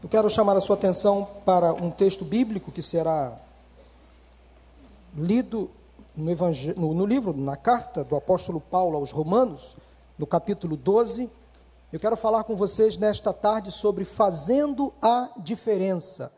Eu quero chamar a sua atenção para um texto bíblico que será lido no, no, no, livro, na carta do apóstolo Paulo aos Romanos, no capítulo 12. Eu quero falar com vocês nesta tarde sobre fazendo a diferença.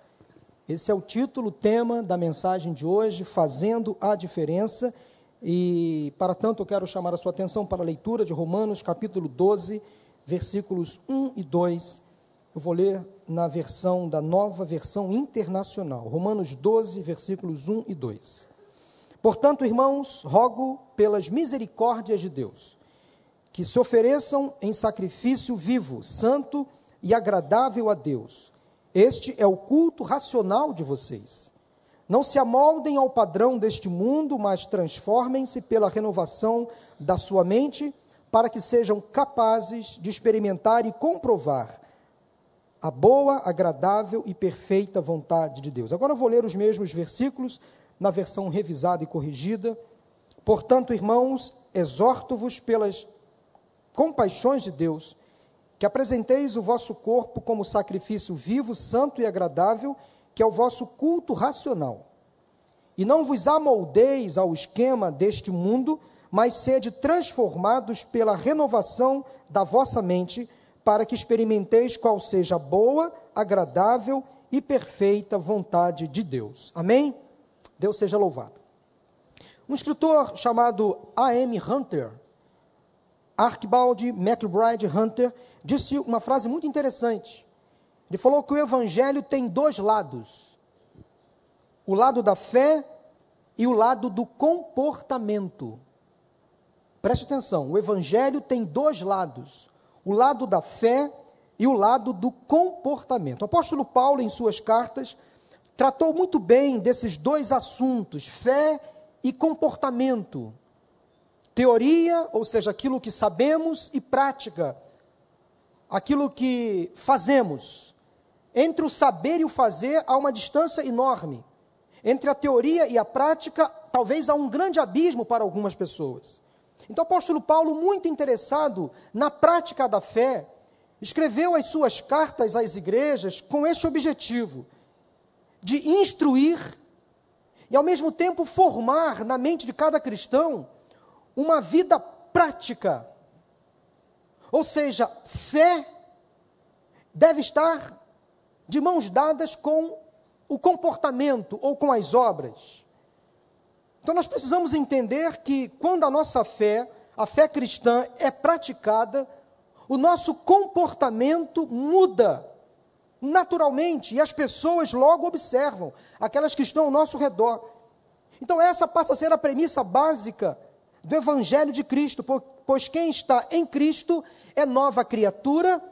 Esse é o título, tema da mensagem de hoje, fazendo a diferença. E, para tanto, eu quero chamar a sua atenção para a leitura de Romanos, capítulo 12, versículos 1 e 2 eu vou ler na versão da nova versão internacional, Romanos 12, versículos 1 e 2. Portanto, irmãos, rogo pelas misericórdias de Deus, que se ofereçam em sacrifício vivo, santo e agradável a Deus. Este é o culto racional de vocês. Não se amoldem ao padrão deste mundo, mas transformem-se pela renovação da sua mente, para que sejam capazes de experimentar e comprovar a boa, agradável e perfeita vontade de Deus. Agora vou ler os mesmos versículos na versão revisada e corrigida. Portanto, irmãos, exorto-vos pelas compaixões de Deus, que apresenteis o vosso corpo como sacrifício vivo, santo e agradável, que é o vosso culto racional. E não vos amoldeis ao esquema deste mundo, mas sede transformados pela renovação da vossa mente, para que experimenteis qual seja a boa, agradável e perfeita vontade de Deus. Amém? Deus seja louvado. Um escritor chamado A.M. Hunter, Archibald McBride Hunter, disse uma frase muito interessante. Ele falou que o evangelho tem dois lados: o lado da fé e o lado do comportamento. Preste atenção, o evangelho tem dois lados: o lado da fé e o lado do comportamento. O apóstolo Paulo, em suas cartas, tratou muito bem desses dois assuntos, fé e comportamento. Teoria, ou seja, aquilo que sabemos, e prática, aquilo que fazemos. Entre o saber e o fazer há uma distância enorme. Entre a teoria e a prática, talvez há um grande abismo para algumas pessoas. Então, o apóstolo Paulo, muito interessado na prática da fé, escreveu as suas cartas às igrejas com este objetivo: de instruir e, ao mesmo tempo, formar na mente de cada cristão uma vida prática. Ou seja, fé deve estar de mãos dadas com o comportamento ou com as obras. Então nós precisamos entender que quando a nossa fé, a fé cristã, é praticada, o nosso comportamento muda naturalmente e as pessoas logo observam, aquelas que estão ao nosso redor. Então essa passa a ser a premissa básica do Evangelho de Cristo, pois quem está em Cristo é nova criatura,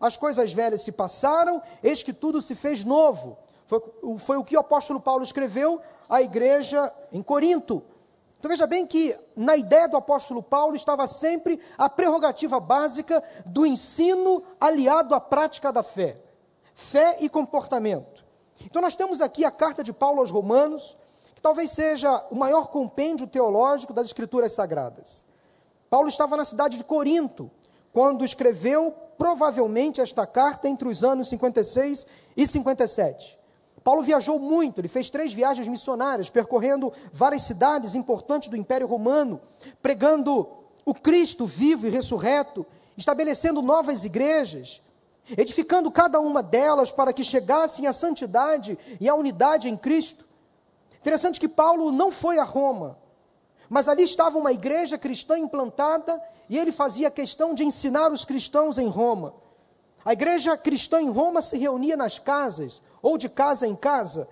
as coisas velhas se passaram, eis que tudo se fez novo. Foi, foi o que o apóstolo Paulo escreveu à igreja em Corinto. Então veja bem que na ideia do apóstolo Paulo estava sempre a prerrogativa básica do ensino aliado à prática da fé. Fé e comportamento. Então nós temos aqui a carta de Paulo aos Romanos, que talvez seja o maior compêndio teológico das escrituras sagradas. Paulo estava na cidade de Corinto, quando escreveu provavelmente esta carta entre os anos 56 e 57. Paulo viajou muito, ele fez três viagens missionárias, percorrendo várias cidades importantes do Império Romano, pregando o Cristo vivo e ressurreto, estabelecendo novas igrejas, edificando cada uma delas para que chegassem à santidade e à unidade em Cristo. Interessante que Paulo não foi a Roma, mas ali estava uma igreja cristã implantada e ele fazia questão de ensinar os cristãos em Roma. A igreja cristã em Roma se reunia nas casas, ou de casa em casa.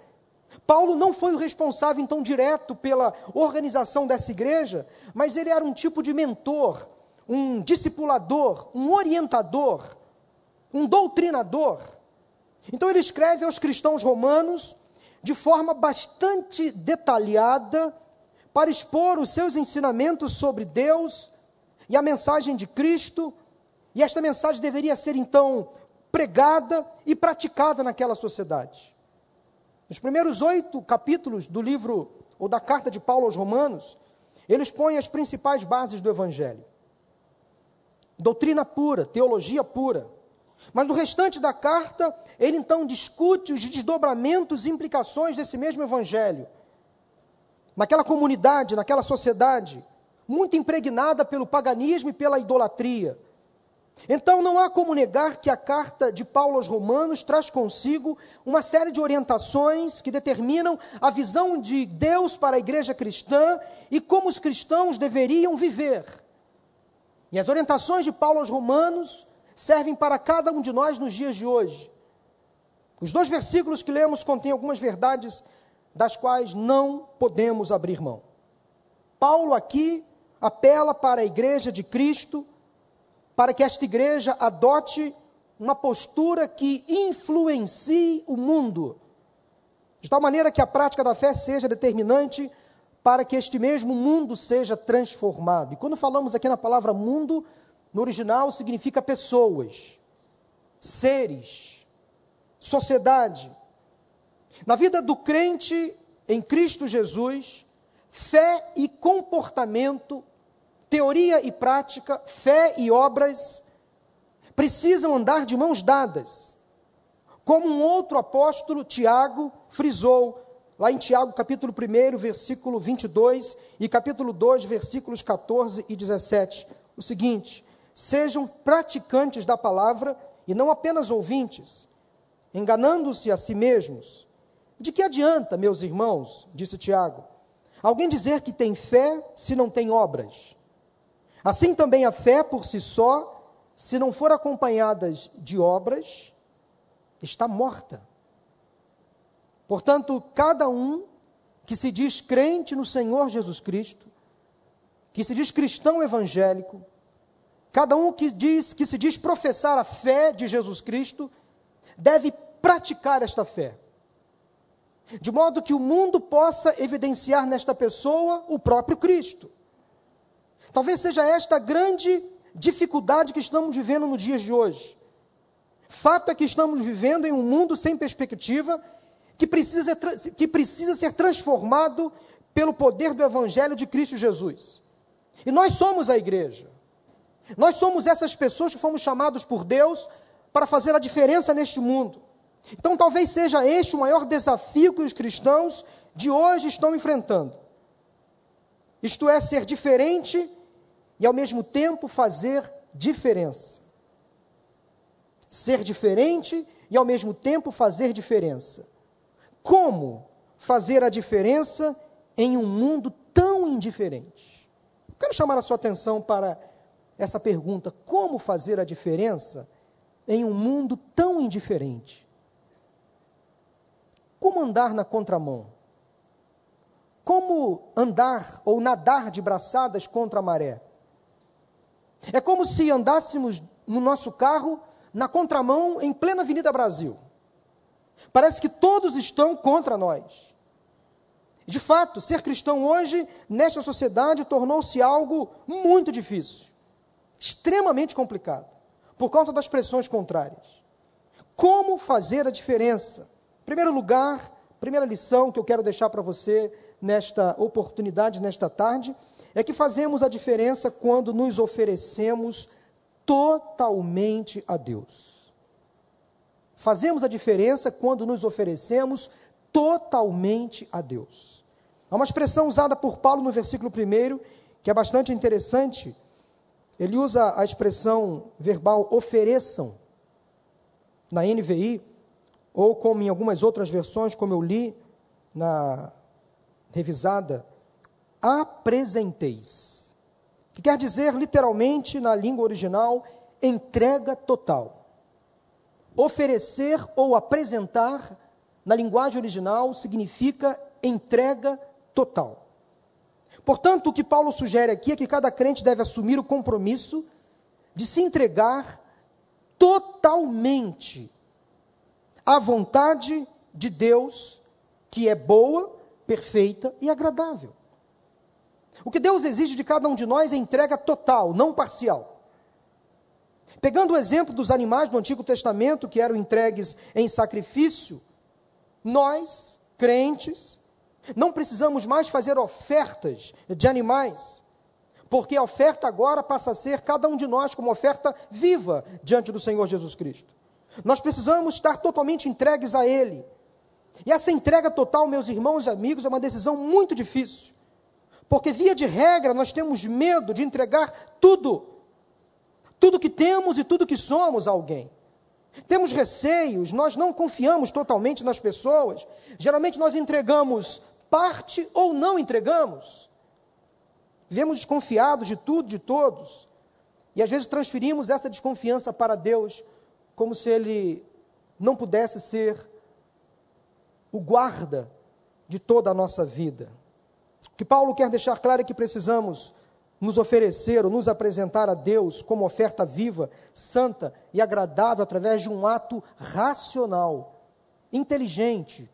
Paulo não foi o responsável, então, direto pela organização dessa igreja, mas ele era um tipo de mentor, um discipulador, um orientador, um doutrinador. Então, ele escreve aos cristãos romanos de forma bastante detalhada para expor os seus ensinamentos sobre Deus e a mensagem de Cristo e esta mensagem deveria ser então pregada e praticada naquela sociedade. Nos primeiros oito capítulos do livro ou da carta de Paulo aos Romanos, ele expõe as principais bases do Evangelho: doutrina pura, teologia pura, Mas no restante da carta, ele então discute os desdobramentos e implicações desse mesmo evangelho. Naquela comunidade, naquela sociedade, muito impregnada pelo paganismo e pela idolatria. Então não há como negar que a carta de Paulo aos Romanos traz consigo uma série de orientações que determinam a visão de Deus para a igreja cristã e como os cristãos deveriam viver. E as orientações de Paulo aos Romanos servem para cada um de nós nos dias de hoje. Os dois versículos que lemos contêm algumas verdades das quais não podemos abrir mão. Paulo aqui apela para a igreja de Cristo, para que esta igreja adote uma postura que influencie o mundo, de tal maneira que a prática da fé seja determinante para que este mesmo mundo seja transformado. E quando falamos aqui na palavra mundo, no original significa pessoas, seres, sociedade. Na vida do crente em Cristo Jesus, fé e comportamento, teoria e prática, fé e obras precisam andar de mãos dadas. Como um outro apóstolo, Tiago, frisou lá em Tiago, capítulo 1, versículo 22 e capítulo 2, versículos 14 e 17, o seguinte: sejam praticantes da palavra e não apenas ouvintes, enganando-se a si mesmos. De que adianta, meus irmãos, disse Tiago, alguém dizer que tem fé se não tem obras? Assim também a fé por si só, se não for acompanhada de obras, está morta. Portanto, cada um que se diz crente no Senhor Jesus Cristo, que se diz cristão evangélico, Cada um que diz que se diz professar a fé de Jesus Cristo deve praticar esta fé. De modo que o mundo possa evidenciar nesta pessoa o próprio Cristo. Talvez seja esta a grande dificuldade que estamos vivendo nos dias de hoje. Fato é que estamos vivendo em um mundo sem perspectiva que precisa, que precisa ser transformado pelo poder do Evangelho de Cristo Jesus. E nós somos a igreja. Nós somos essas pessoas que fomos chamados por Deus para fazer a diferença neste mundo. Então, talvez seja este o maior desafio que os cristãos de hoje estão enfrentando. Isto é, ser diferente e, ao mesmo tempo, fazer diferença. Ser diferente e, ao mesmo tempo, fazer diferença. Como fazer a diferença em um mundo tão indiferente? Eu quero chamar a sua atenção para essa pergunta: como fazer a diferença em um mundo tão indiferente? Como andar na contramão? Como andar ou nadar de braçadas contra a maré? É como se andássemos no nosso carro na contramão em plena Avenida Brasil. Parece que todos estão contra nós. De fato, ser cristão hoje, nesta sociedade, tornou-se algo muito difícil extremamente complicado, por conta das pressões contrárias. Como fazer a diferença? Primeiro lugar, primeira lição que eu quero deixar para você nesta oportunidade, nesta tarde, é que fazemos a diferença quando nos oferecemos totalmente a Deus. Fazemos a diferença quando nos oferecemos totalmente a Deus. Há uma expressão usada por Paulo no versículo 1 que é bastante interessante, ele usa a expressão verbal ofereçam na NVI, ou como em algumas outras versões, como eu li na revisada, apresenteis. Que quer dizer, literalmente, na língua original, entrega total. Oferecer ou apresentar, na linguagem original, significa entrega total. Portanto, o que Paulo sugere aqui é que cada crente deve assumir o compromisso de se entregar totalmente à vontade de Deus, que é boa, perfeita e agradável. O que Deus exige de cada um de nós é entrega total, não parcial. Pegando o exemplo dos animais do Antigo Testamento que eram entregues em sacrifício, nós, crentes, não precisamos mais fazer ofertas de animais, porque a oferta agora passa a ser cada um de nós como oferta viva diante do Senhor Jesus Cristo. Nós precisamos estar totalmente entregues a Ele. E essa entrega total, meus irmãos e amigos, é uma decisão muito difícil. Porque, via de regra, nós temos medo de entregar tudo. Tudo que temos e tudo que somos a alguém. Temos receios, nós não confiamos totalmente nas pessoas. Geralmente nós entregamos parte ou não entregamos. Vivemos desconfiados de tudo, de todos. E às vezes transferimos essa desconfiança para Deus, como se Ele não pudesse ser o guarda de toda a nossa vida. O que Paulo quer deixar claro é que precisamos nos oferecer ou nos apresentar a Deus como oferta viva, santa e agradável através de um ato racional, inteligente,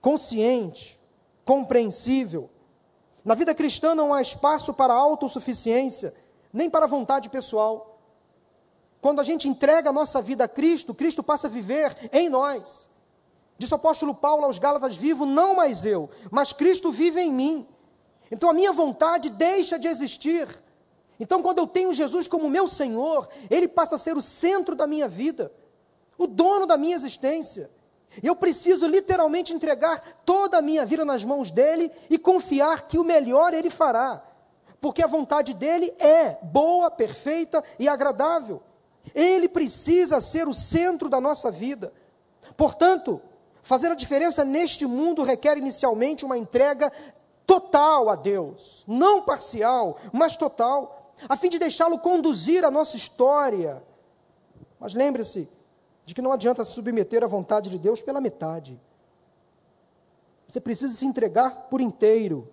consciente, compreensível. Na vida cristã não há espaço para autossuficiência, nem para vontade pessoal. Quando a gente entrega a nossa vida a Cristo, Cristo passa a viver em nós. Diz o apóstolo Paulo aos Gálatas: Vivo não mais eu, mas Cristo vive em mim. Então a minha vontade deixa de existir. Então, quando eu tenho Jesus como meu Senhor, Ele passa a ser o centro da minha vida, o dono da minha existência. Eu preciso literalmente entregar toda a minha vida nas mãos dele e confiar que o melhor ele fará, porque a vontade dele é boa, perfeita e agradável. Ele precisa ser o centro da nossa vida. Portanto, fazer a diferença neste mundo requer inicialmente uma entrega total a Deus, não parcial, mas total, a fim de deixá-lo conduzir a nossa história. Mas lembre-se de que não adianta se submeter à vontade de Deus pela metade. Você precisa se entregar por inteiro.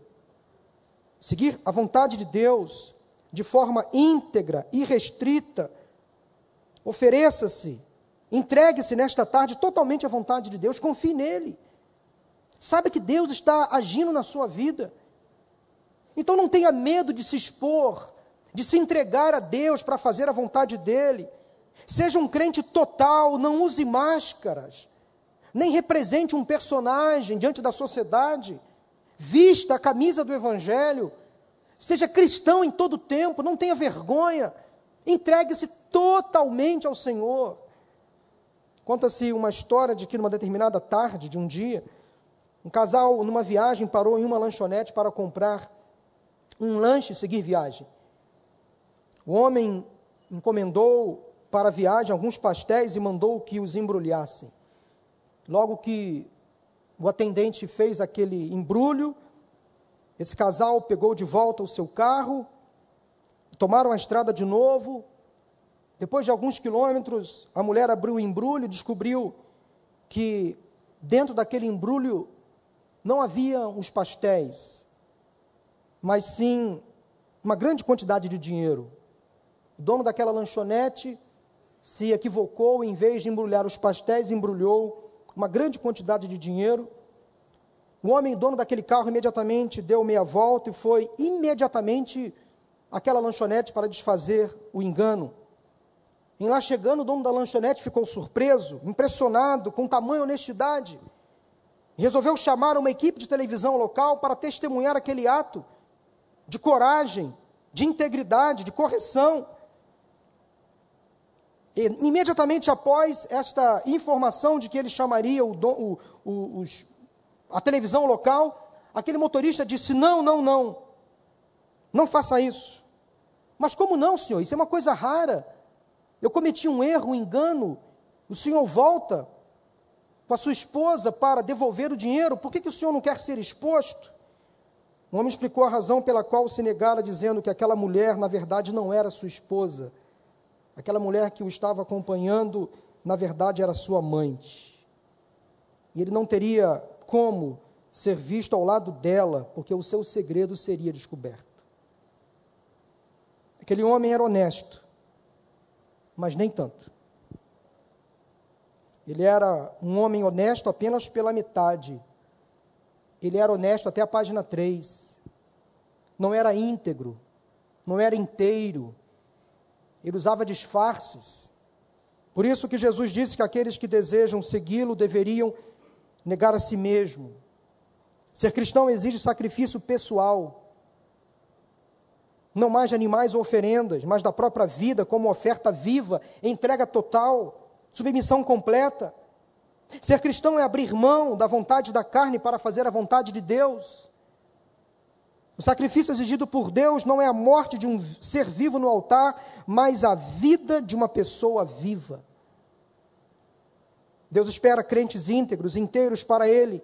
Seguir a vontade de Deus de forma íntegra e restrita. Ofereça-se, entregue-se nesta tarde totalmente à vontade de Deus, confie nele. Sabe que Deus está agindo na sua vida. Então não tenha medo de se expor, de se entregar a Deus para fazer a vontade dEle. Seja um crente total, não use máscaras, nem represente um personagem diante da sociedade. Vista a camisa do Evangelho, seja cristão em todo tempo, não tenha vergonha, entregue-se totalmente ao Senhor. Conta-se uma história de que numa determinada tarde de um dia, um casal, numa viagem, parou em uma lanchonete para comprar um lanche e seguir viagem. O homem encomendou para a viagem alguns pastéis e mandou que os embrulhassem. Logo que o atendente fez aquele embrulho, esse casal pegou de volta o seu carro, tomaram a estrada de novo. Depois de alguns quilômetros, a mulher abriu o embrulho e descobriu que dentro daquele embrulho não havia os pastéis, mas sim uma grande quantidade de dinheiro. O dono daquela lanchonete se equivocou, em vez de embrulhar os pastéis, embrulhou uma grande quantidade de dinheiro. O homem, dono daquele carro, imediatamente deu meia volta e foi imediatamente àquela lanchonete para desfazer o engano. Em lá chegando, o dono da lanchonete ficou surpreso, impressionado com tamanha honestidade resolveu chamar uma equipe de televisão local para testemunhar aquele ato de coragem, de integridade, de correção. E, imediatamente após esta informação de que ele chamaria o, o, o, os, a televisão local, aquele motorista disse: Não, não, não, não faça isso. Mas como não, senhor? Isso é uma coisa rara. Eu cometi um erro, um engano. O senhor volta com a sua esposa para devolver o dinheiro, por que, que o senhor não quer ser exposto? O homem explicou a razão pela qual se negara, dizendo que aquela mulher, na verdade, não era sua esposa. Aquela mulher que o estava acompanhando, na verdade, era sua amante. E ele não teria como ser visto ao lado dela, porque o seu segredo seria descoberto. Aquele homem era honesto, mas nem tanto. Ele era um homem honesto apenas pela metade. Ele era honesto até a página 3. Não era íntegro, não era inteiro. Ele usava disfarces. Por isso que Jesus disse que aqueles que desejam segui-lo deveriam negar a si mesmo. Ser cristão exige sacrifício pessoal. Não mais de animais ou oferendas, mas da própria vida como oferta viva, entrega total, submissão completa. Ser cristão é abrir mão da vontade da carne para fazer a vontade de Deus. O sacrifício exigido por Deus não é a morte de um ser vivo no altar, mas a vida de uma pessoa viva. Deus espera crentes íntegros, inteiros para Ele,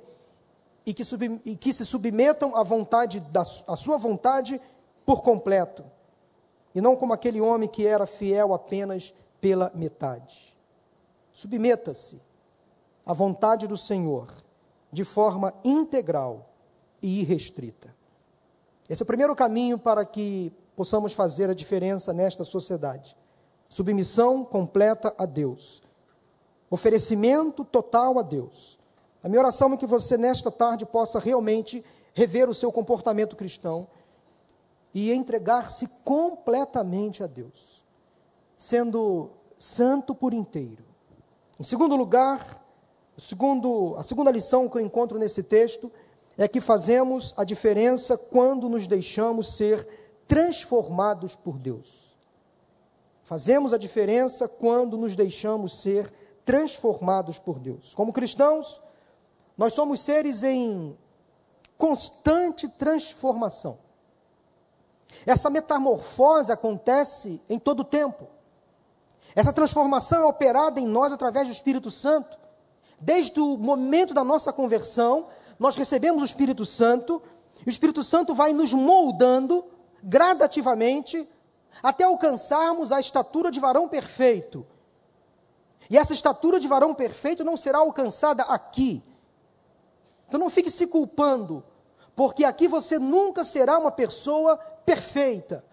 e que, sub, e que se submetam à vontade, da, à sua vontade por completo, e não como aquele homem que era fiel apenas pela metade. Submeta-se à vontade do Senhor de forma integral e irrestrita. Esse é o primeiro caminho para que possamos fazer a diferença nesta sociedade. Submissão completa a Deus. Oferecimento total a Deus. A minha oração é que você, nesta tarde, possa realmente rever o seu comportamento cristão e entregar-se completamente a Deus, sendo santo por inteiro. Em segundo lugar, segundo, a segunda lição que eu encontro nesse texto é que fazemos a diferença quando nos deixamos ser transformados por Deus. Fazemos a diferença quando nos deixamos ser transformados por Deus. Como cristãos, nós somos seres em constante transformação. Essa metamorfose acontece em todo o tempo. Essa transformação é operada em nós através do Espírito Santo. Desde o momento da nossa conversão, nós recebemos o Espírito Santo, e o Espírito Santo vai nos moldando gradativamente até alcançarmos a estatura de varão perfeito. E essa estatura de varão perfeito não será alcançada aqui. Então não fique se culpando, porque aqui você nunca será uma pessoa perfeita.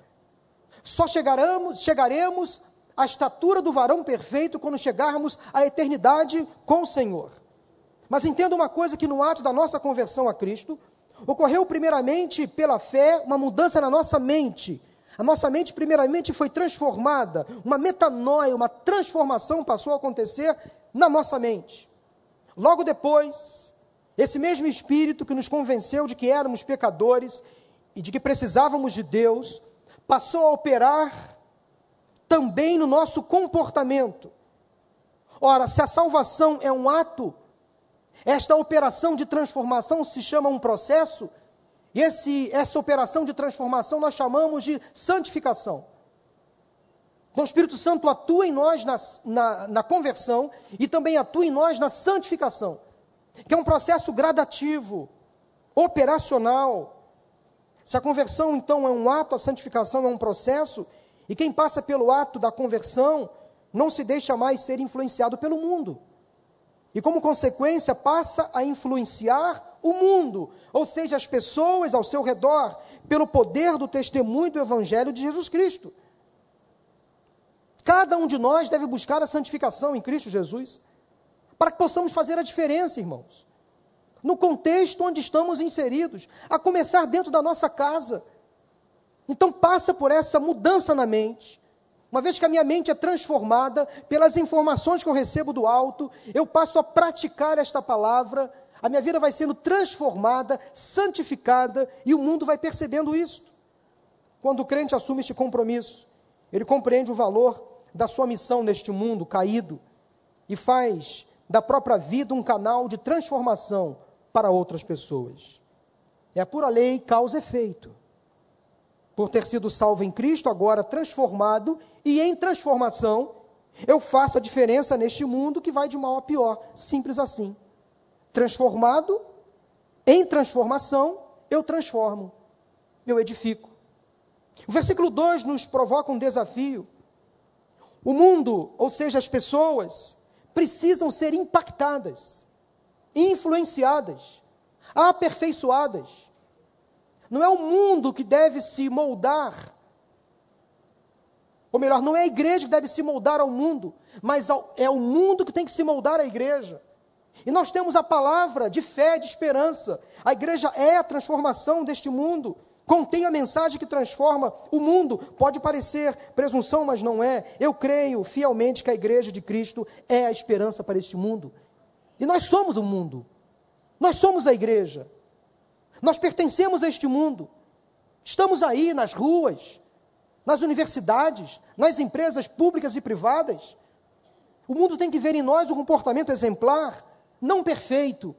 Só chegaremos, chegaremos à estatura do varão perfeito quando chegarmos à eternidade com o Senhor. Mas entenda uma coisa: que no ato da nossa conversão a Cristo, ocorreu primeiramente pela fé uma mudança na nossa mente. A nossa mente, primeiramente, foi transformada, uma metanoia, uma transformação passou a acontecer na nossa mente. Logo depois, esse mesmo Espírito que nos convenceu de que éramos pecadores e de que precisávamos de Deus, passou a operar também no nosso comportamento. Ora, se a salvação é um ato esta operação de transformação se chama um processo, e esse, essa operação de transformação nós chamamos de santificação. Então o Espírito Santo atua em nós na, na, na conversão e também atua em nós na santificação, que é um processo gradativo, operacional. Se a conversão, então, é um ato, a santificação é um processo, e quem passa pelo ato da conversão não se deixa mais ser influenciado pelo mundo e, como consequência, passa a influenciar o mundo, ou seja, as pessoas ao seu redor, pelo poder do testemunho do Evangelho de Jesus Cristo. Cada um de nós deve buscar a santificação em Cristo Jesus, para que possamos fazer a diferença, irmãos, no contexto onde estamos inseridos, a começar dentro da nossa casa. Então, passa por essa mudança na mente, uma vez que a minha mente é transformada pelas informações que eu recebo do alto, eu passo a praticar esta palavra, a minha vida vai sendo transformada, santificada, e o mundo vai percebendo isso. Quando o crente assume este compromisso, ele compreende o valor da sua missão neste mundo caído e faz da própria vida um canal de transformação para outras pessoas. É a pura lei causa-efeito por ter sido salvo em Cristo, agora transformado, e em transformação, eu faço a diferença neste mundo que vai de mal a pior. Simples assim. Transformado, em transformação, eu transformo, eu edifico. O versículo 2 nos provoca um desafio. O mundo, ou seja, as pessoas, precisam ser impactadas, influenciadas, aperfeiçoadas não é o mundo que deve se moldar. Ou melhor, não é a igreja que deve se moldar ao mundo, mas é o mundo que tem que se moldar à igreja. E nós temos a palavra de fé, de esperança. A igreja é a transformação deste mundo. Contém a mensagem que transforma o mundo. Pode parecer presunção, mas não é. Eu creio fielmente que a igreja de Cristo é a esperança para este mundo. E nós somos o mundo. Nós somos a igreja. Nós pertencemos a este mundo. Estamos aí nas ruas, nas universidades, nas empresas públicas e privadas. O mundo tem que ver em nós um comportamento exemplar, não perfeito,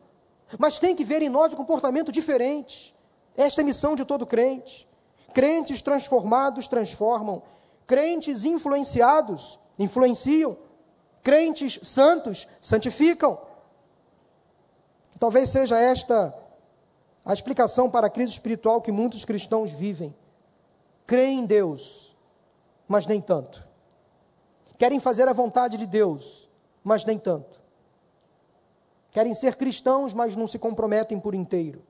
mas tem que ver em nós um comportamento diferente. Esta é a missão de todo crente. Crentes transformados transformam, crentes influenciados influenciam, crentes santos santificam. Talvez seja esta a explicação para a crise espiritual que muitos cristãos vivem. Creem em Deus, mas nem tanto. Querem fazer a vontade de Deus, mas nem tanto. Querem ser cristãos, mas não se comprometem por inteiro.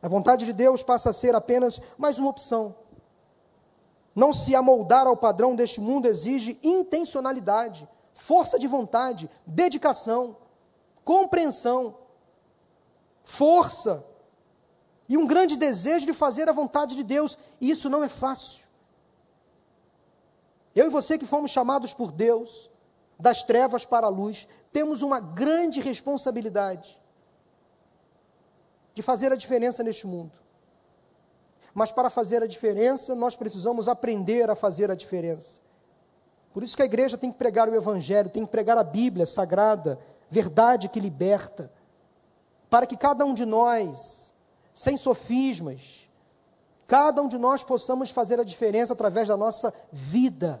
A vontade de Deus passa a ser apenas mais uma opção. Não se amoldar ao padrão deste mundo exige intencionalidade, força de vontade, dedicação, compreensão, força e um grande desejo de fazer a vontade de Deus, e isso não é fácil. Eu e você que fomos chamados por Deus, das trevas para a luz, temos uma grande responsabilidade de fazer a diferença neste mundo. Mas para fazer a diferença, nós precisamos aprender a fazer a diferença. Por isso que a igreja tem que pregar o Evangelho, tem que pregar a Bíblia sagrada, verdade que liberta, para que cada um de nós, sem sofismas, cada um de nós possamos fazer a diferença através da nossa vida.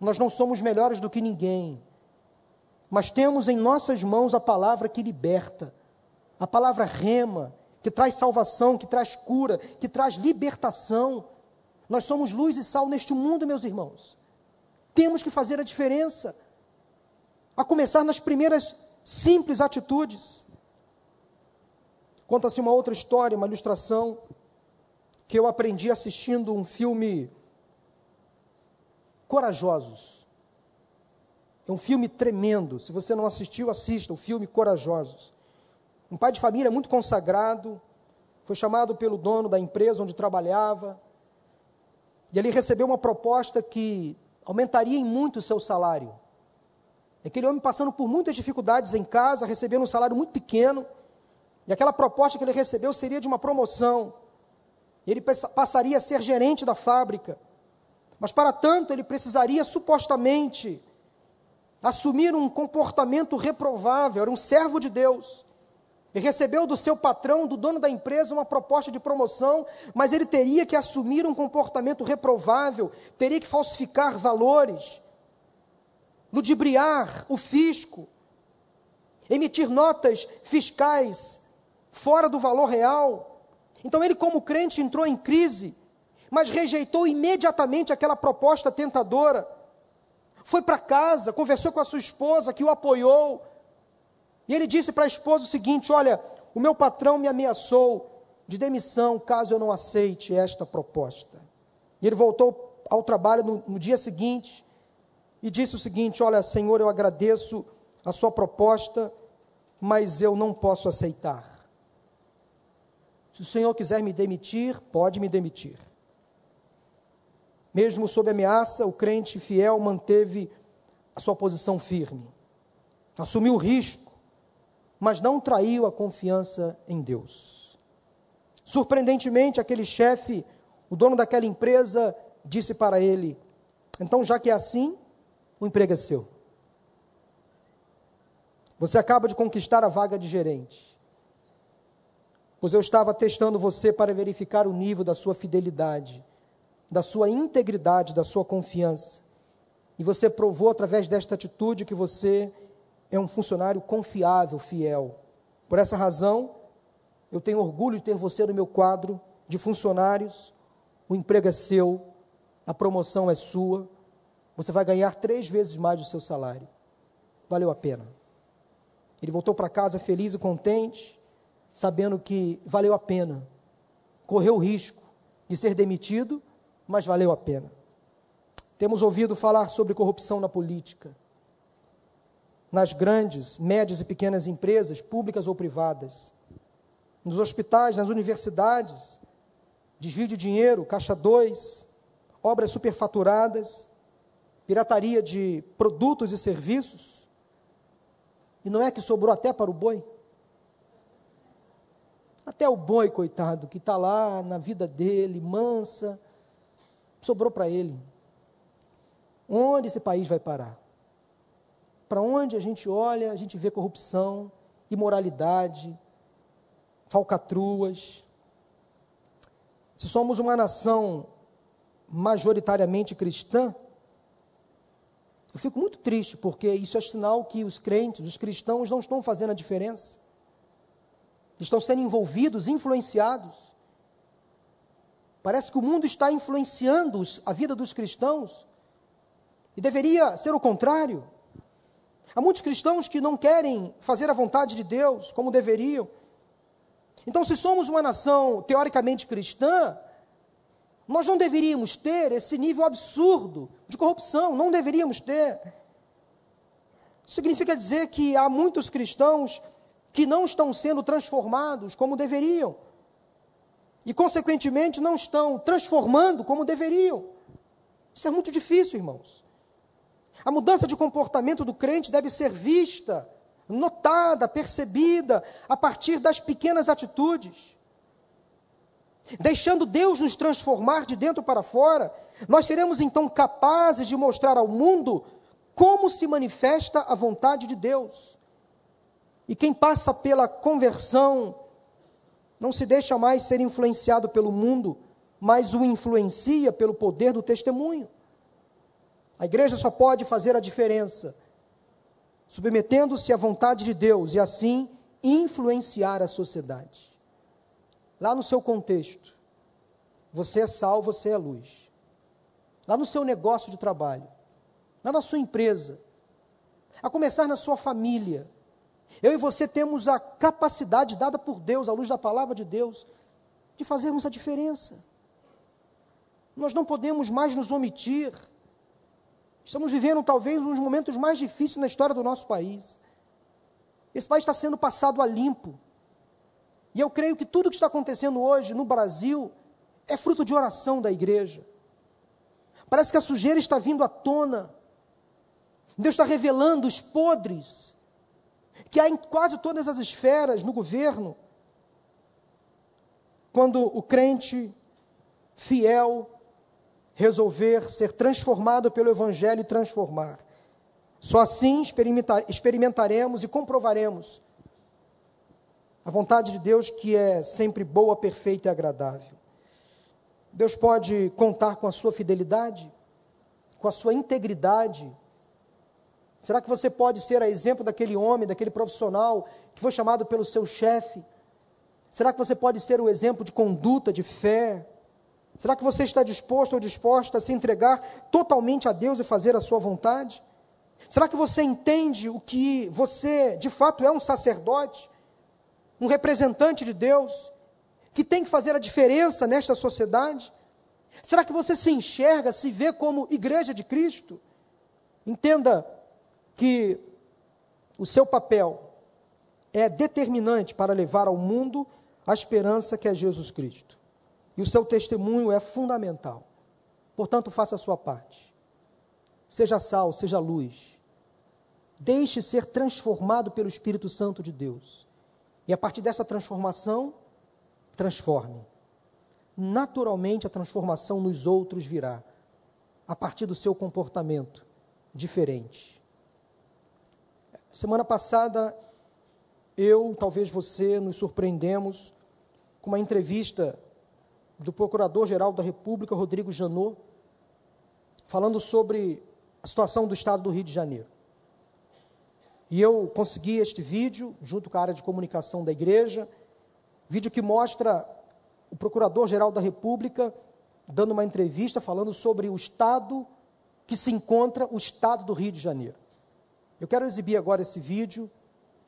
Nós não somos melhores do que ninguém, mas temos em nossas mãos a palavra que liberta, a palavra rema, que traz salvação, que traz cura, que traz libertação. Nós somos luz e sal neste mundo, meus irmãos. Temos que fazer a diferença, a começar nas primeiras simples atitudes. Conta-se uma outra história, uma ilustração, que eu aprendi assistindo um filme Corajosos. É um filme tremendo. Se você não assistiu, assista o filme Corajosos. Um pai de família muito consagrado, foi chamado pelo dono da empresa onde trabalhava, e ele recebeu uma proposta que aumentaria em muito o seu salário. Aquele homem passando por muitas dificuldades em casa, recebendo um salário muito pequeno, e aquela proposta que ele recebeu seria de uma promoção. Ele passaria a ser gerente da fábrica. Mas para tanto, ele precisaria supostamente assumir um comportamento reprovável, era um servo de Deus. Ele recebeu do seu patrão, do dono da empresa, uma proposta de promoção, mas ele teria que assumir um comportamento reprovável, teria que falsificar valores, ludibriar o fisco, emitir notas fiscais fora do valor real. Então ele, como crente, entrou em crise, mas rejeitou imediatamente aquela proposta tentadora. Foi para casa, conversou com a sua esposa, que o apoiou, e ele disse para a esposa o seguinte: Olha, o meu patrão me ameaçou de demissão caso eu não aceite esta proposta. E ele voltou ao trabalho no, no dia seguinte e disse o seguinte: Olha, Senhor, eu agradeço a sua proposta, mas eu não posso aceitar. Se o Senhor quiser me demitir, pode me demitir. Mesmo sob ameaça, o crente fiel manteve a sua posição firme, assumiu o risco mas não traiu a confiança em Deus. Surpreendentemente, aquele chefe, o dono daquela empresa, disse para ele: Então, já que é assim, o emprego é seu. Você acaba de conquistar a vaga de gerente. Pois eu estava testando você para verificar o nível da sua fidelidade, da sua integridade, da sua confiança. E você provou através desta atitude que você é um funcionário confiável, fiel. Por essa razão, eu tenho orgulho de ter você no meu quadro de funcionários. O emprego é seu, a promoção é sua. Você vai ganhar três vezes mais do seu salário. Valeu a pena. Ele voltou para casa feliz e contente, sabendo que valeu a pena. Correu o risco de ser demitido, mas valeu a pena. Temos ouvido falar sobre corrupção na política nas grandes, médias e pequenas empresas, públicas ou privadas, nos hospitais, nas universidades, desvio de dinheiro, caixa 2, obras superfaturadas, pirataria de produtos e serviços. E não é que sobrou até para o boi? Até o boi, coitado, que está lá na vida dele, mansa, sobrou para ele. Onde esse país vai parar? Para onde a gente olha, a gente vê corrupção, imoralidade, falcatruas. Se somos uma nação majoritariamente cristã, eu fico muito triste, porque isso é sinal que os crentes, os cristãos, não estão fazendo a diferença. Estão sendo envolvidos, influenciados. Parece que o mundo está influenciando a vida dos cristãos. E deveria ser o contrário. Há muitos cristãos que não querem fazer a vontade de Deus como deveriam. Então, se somos uma nação teoricamente cristã, nós não deveríamos ter esse nível absurdo de corrupção, não deveríamos ter. Significa dizer que há muitos cristãos que não estão sendo transformados como deveriam, e, consequentemente, não estão transformando como deveriam. Isso é muito difícil, irmãos. A mudança de comportamento do crente deve ser vista, notada, percebida a partir das pequenas atitudes. Deixando Deus nos transformar de dentro para fora, nós seremos então capazes de mostrar ao mundo como se manifesta a vontade de Deus. E quem passa pela conversão não se deixa mais ser influenciado pelo mundo, mas o influencia pelo poder do testemunho. A igreja só pode fazer a diferença submetendo-se à vontade de Deus e assim influenciar a sociedade. Lá no seu contexto, você é sal, você é luz. Lá no seu negócio de trabalho, lá na sua empresa, a começar na sua família. Eu e você temos a capacidade dada por Deus, à luz da palavra de Deus, de fazermos a diferença. Nós não podemos mais nos omitir. Estamos vivendo talvez um dos momentos mais difíceis na história do nosso país. Esse país está sendo passado a limpo. E eu creio que tudo que está acontecendo hoje no Brasil é fruto de oração da igreja. Parece que a sujeira está vindo à tona. Deus está revelando os podres que há em quase todas as esferas no governo. Quando o crente fiel resolver ser transformado pelo Evangelho e transformar. Só assim experimentar, experimentaremos e comprovaremos a vontade de Deus que é sempre boa, perfeita e agradável. Deus pode contar com a sua fidelidade, com a sua integridade. Será que você pode ser a exemplo daquele homem, daquele profissional que foi chamado pelo seu chefe? Será que você pode ser o exemplo de conduta, de fé? Será que você está disposto ou disposta a se entregar totalmente a Deus e fazer a sua vontade? Será que você entende o que você de fato é um sacerdote? um representante de Deus, que tem que fazer a diferença nesta sociedade? Será que você se enxerga, se vê como igreja de Cristo? Entenda que o seu papel é determinante para levar ao mundo a esperança que é Jesus Cristo. E o seu testemunho é fundamental. Portanto, faça a sua parte. Seja sal, seja luz. Deixe ser transformado pelo Espírito Santo de Deus. E a partir dessa transformação, transforme. Naturalmente, a transformação nos outros virá, a partir do seu comportamento diferente. Semana passada, eu, talvez você, nos surpreendemos com uma entrevista do Procurador-Geral da República, Rodrigo Janot, falando sobre a situação do Estado do Rio de Janeiro. E eu consegui este vídeo, junto com a área de comunicação da igreja, vídeo que mostra o Procurador-Geral da República dando uma entrevista falando sobre o estado que se encontra o estado do Rio de Janeiro. Eu quero exibir agora esse vídeo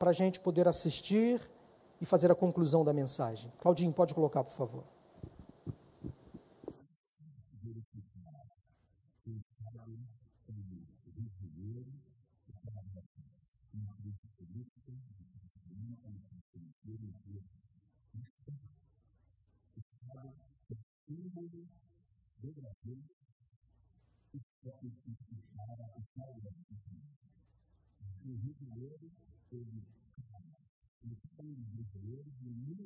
para a gente poder assistir e fazer a conclusão da mensagem. Claudinho, pode colocar, por favor.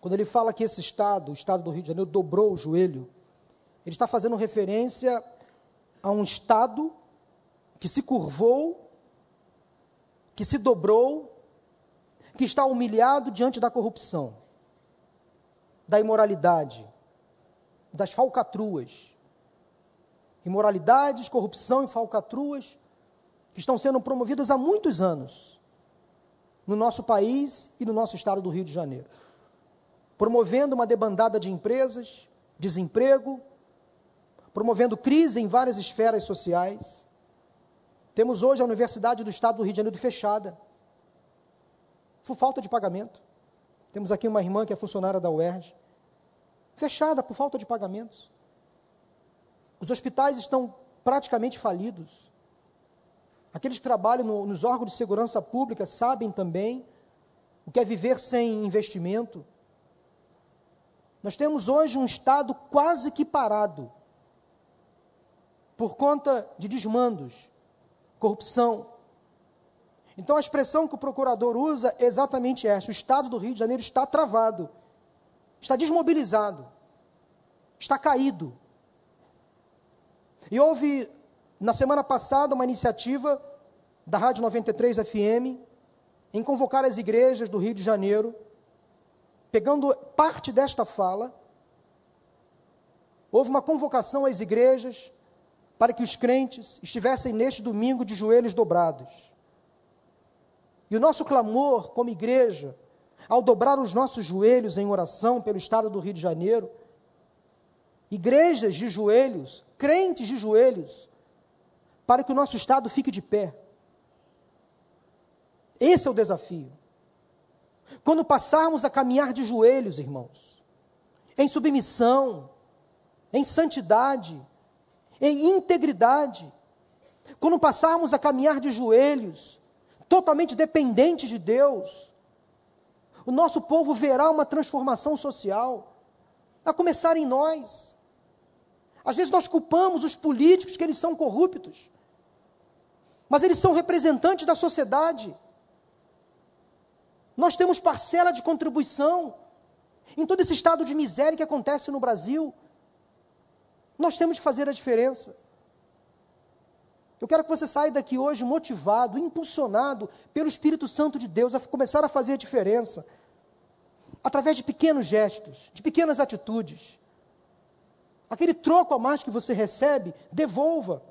quando ele fala que esse Estado, o Estado do Rio de Janeiro, dobrou o joelho. Ele está fazendo referência a um Estado que se curvou, que se dobrou, que está humilhado diante da corrupção, da imoralidade, das falcatruas. Imoralidades, corrupção e falcatruas que estão sendo promovidas há muitos anos no nosso país e no nosso estado do Rio de Janeiro. Promovendo uma debandada de empresas, desemprego, promovendo crise em várias esferas sociais. Temos hoje a Universidade do Estado do Rio de Janeiro fechada, por falta de pagamento. Temos aqui uma irmã que é funcionária da UERJ, fechada por falta de pagamentos. Os hospitais estão praticamente falidos. Aqueles que trabalham no, nos órgãos de segurança pública sabem também o que é viver sem investimento. Nós temos hoje um Estado quase que parado, por conta de desmandos, corrupção. Então a expressão que o procurador usa é exatamente essa: o Estado do Rio de Janeiro está travado, está desmobilizado, está caído. E houve na semana passada, uma iniciativa da Rádio 93 FM em convocar as igrejas do Rio de Janeiro, pegando parte desta fala, houve uma convocação às igrejas para que os crentes estivessem neste domingo de joelhos dobrados. E o nosso clamor como igreja, ao dobrar os nossos joelhos em oração pelo estado do Rio de Janeiro, igrejas de joelhos, crentes de joelhos, para que o nosso Estado fique de pé. Esse é o desafio. Quando passarmos a caminhar de joelhos, irmãos, em submissão, em santidade, em integridade, quando passarmos a caminhar de joelhos, totalmente dependentes de Deus, o nosso povo verá uma transformação social, a começar em nós. Às vezes nós culpamos os políticos que eles são corruptos mas eles são representantes da sociedade. Nós temos parcela de contribuição em todo esse estado de miséria que acontece no Brasil. Nós temos que fazer a diferença. Eu quero que você saia daqui hoje motivado, impulsionado pelo Espírito Santo de Deus a começar a fazer a diferença. Através de pequenos gestos, de pequenas atitudes. Aquele troco a mais que você recebe, devolva.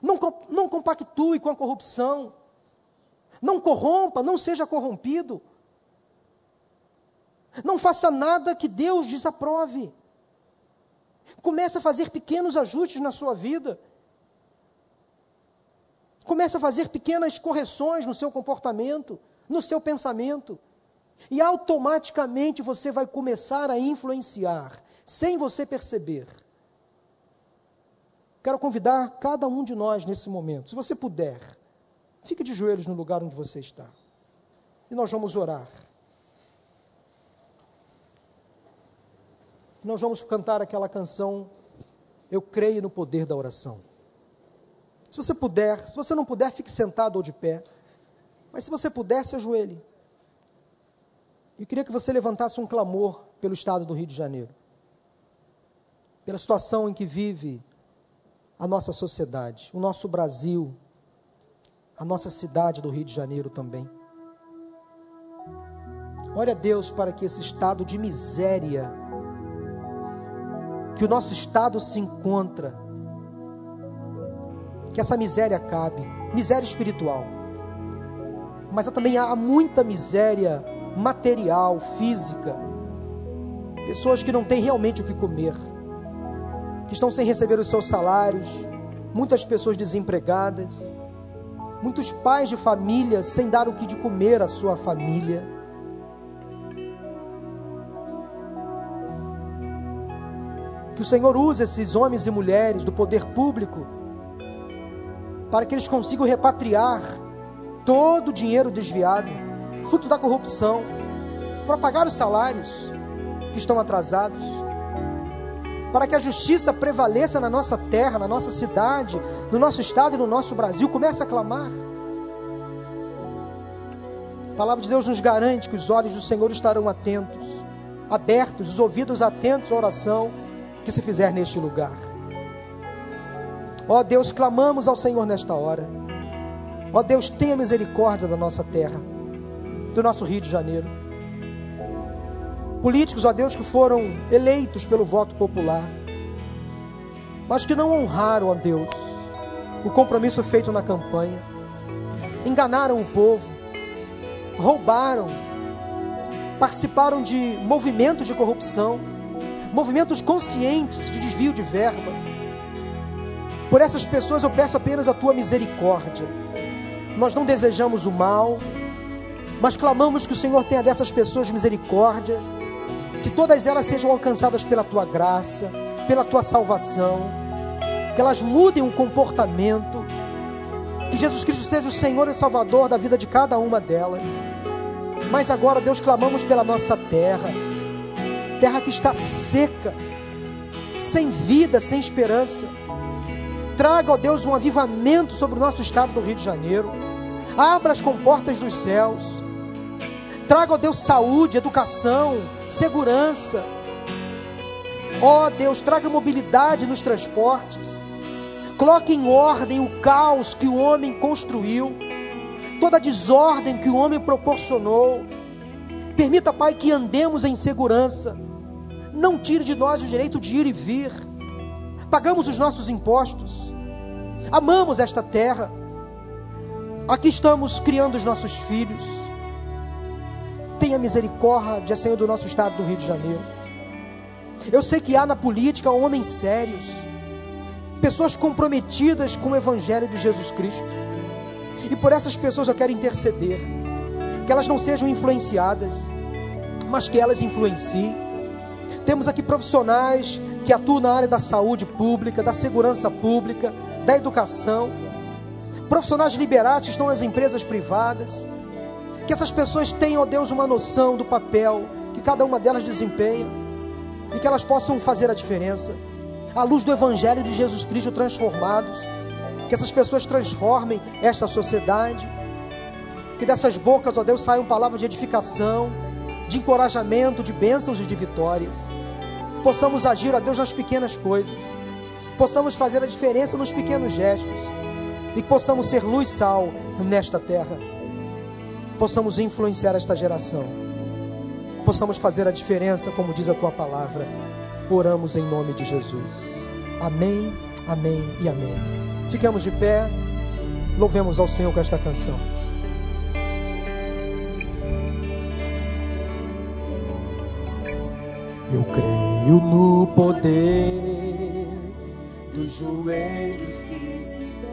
Não, não compactue com a corrupção. Não corrompa, não seja corrompido. Não faça nada que Deus desaprove. Comece a fazer pequenos ajustes na sua vida. Comece a fazer pequenas correções no seu comportamento, no seu pensamento. E automaticamente você vai começar a influenciar, sem você perceber, Quero convidar cada um de nós nesse momento, se você puder, fique de joelhos no lugar onde você está. E nós vamos orar. Nós vamos cantar aquela canção Eu creio no poder da oração. Se você puder, se você não puder, fique sentado ou de pé. Mas se você puder, se ajoelhe. Eu queria que você levantasse um clamor pelo estado do Rio de Janeiro. Pela situação em que vive a nossa sociedade, o nosso Brasil, a nossa cidade do Rio de Janeiro também. Ore a Deus para que esse estado de miséria que o nosso estado se encontra, que essa miséria acabe, miséria espiritual. Mas também há muita miséria material, física. Pessoas que não têm realmente o que comer que estão sem receber os seus salários, muitas pessoas desempregadas, muitos pais de família sem dar o que de comer à sua família. Que o Senhor use esses homens e mulheres do poder público para que eles consigam repatriar todo o dinheiro desviado, fruto da corrupção, para pagar os salários que estão atrasados, para que a justiça prevaleça na nossa terra, na nossa cidade, no nosso estado e no nosso Brasil. Comece a clamar. A palavra de Deus nos garante que os olhos do Senhor estarão atentos, abertos, os ouvidos atentos à oração que se fizer neste lugar. Ó Deus, clamamos ao Senhor nesta hora. Ó Deus, tenha misericórdia da nossa terra, do nosso Rio de Janeiro. Políticos, ó Deus, que foram eleitos pelo voto popular, mas que não honraram, ó Deus, o compromisso feito na campanha, enganaram o povo, roubaram, participaram de movimentos de corrupção, movimentos conscientes de desvio de verba por essas pessoas eu peço apenas a tua misericórdia. Nós não desejamos o mal, mas clamamos que o Senhor tenha dessas pessoas misericórdia, que todas elas sejam alcançadas pela tua graça, pela tua salvação, que elas mudem o comportamento, que Jesus Cristo seja o Senhor e Salvador da vida de cada uma delas. Mas agora, Deus, clamamos pela nossa terra, terra que está seca, sem vida, sem esperança. Traga, ó Deus, um avivamento sobre o nosso estado do Rio de Janeiro. Abra as comportas dos céus. Traga, ó Deus, saúde, educação, segurança. Ó Deus, traga mobilidade nos transportes. Coloque em ordem o caos que o homem construiu, toda a desordem que o homem proporcionou. Permita, Pai, que andemos em segurança. Não tire de nós o direito de ir e vir. Pagamos os nossos impostos amamos esta terra. Aqui estamos criando os nossos filhos. Tenha misericórdia, Senhor, do nosso estado do Rio de Janeiro. Eu sei que há na política homens sérios, pessoas comprometidas com o Evangelho de Jesus Cristo. E por essas pessoas eu quero interceder. Que elas não sejam influenciadas, mas que elas influenciem. Temos aqui profissionais que atuam na área da saúde pública, da segurança pública, da educação, profissionais liberais que estão nas empresas privadas, que essas pessoas tenham, ó Deus, uma noção do papel que cada uma delas desempenha e que elas possam fazer a diferença. À luz do Evangelho de Jesus Cristo transformados, que essas pessoas transformem esta sociedade, que dessas bocas, ó Deus, saiam palavras de edificação, de encorajamento, de bênçãos e de vitórias. Possamos agir, ó Deus, nas pequenas coisas. Possamos fazer a diferença nos pequenos gestos. E que possamos ser luz sal nesta terra, possamos influenciar esta geração, possamos fazer a diferença, como diz a tua palavra. Oramos em nome de Jesus. Amém, amém e amém. Ficamos de pé, louvemos ao Senhor com esta canção. Eu creio no poder dos joelhos que se cidade,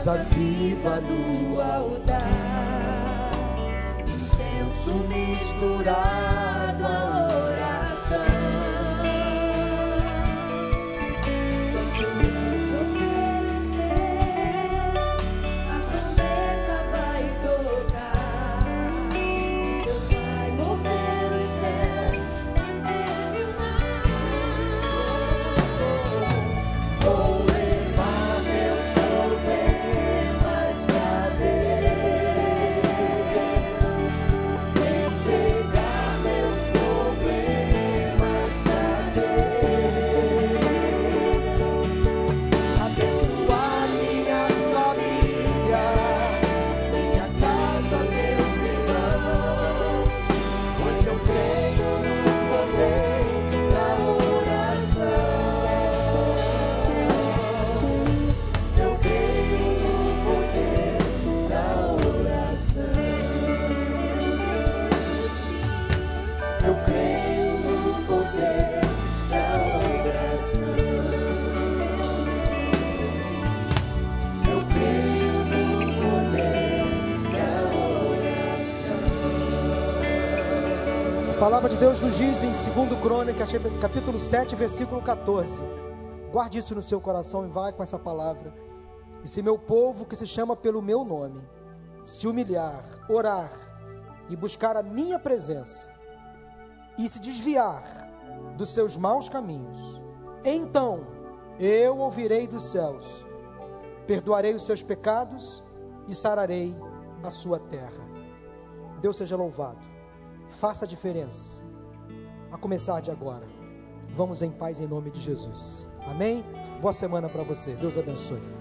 brasa viva no altar, incenso misturado palavra de Deus nos diz em 2 Crônicas, capítulo 7, versículo 14. Guarde isso no seu coração e vai com essa palavra. E se meu povo, que se chama pelo meu nome, se humilhar, orar e buscar a minha presença, e se desviar dos seus maus caminhos, então eu ouvirei dos céus, perdoarei os seus pecados e sararei a sua terra. Deus seja louvado. Faça a diferença. A começar de agora. Vamos em paz em nome de Jesus. Amém? Boa semana para você. Deus abençoe.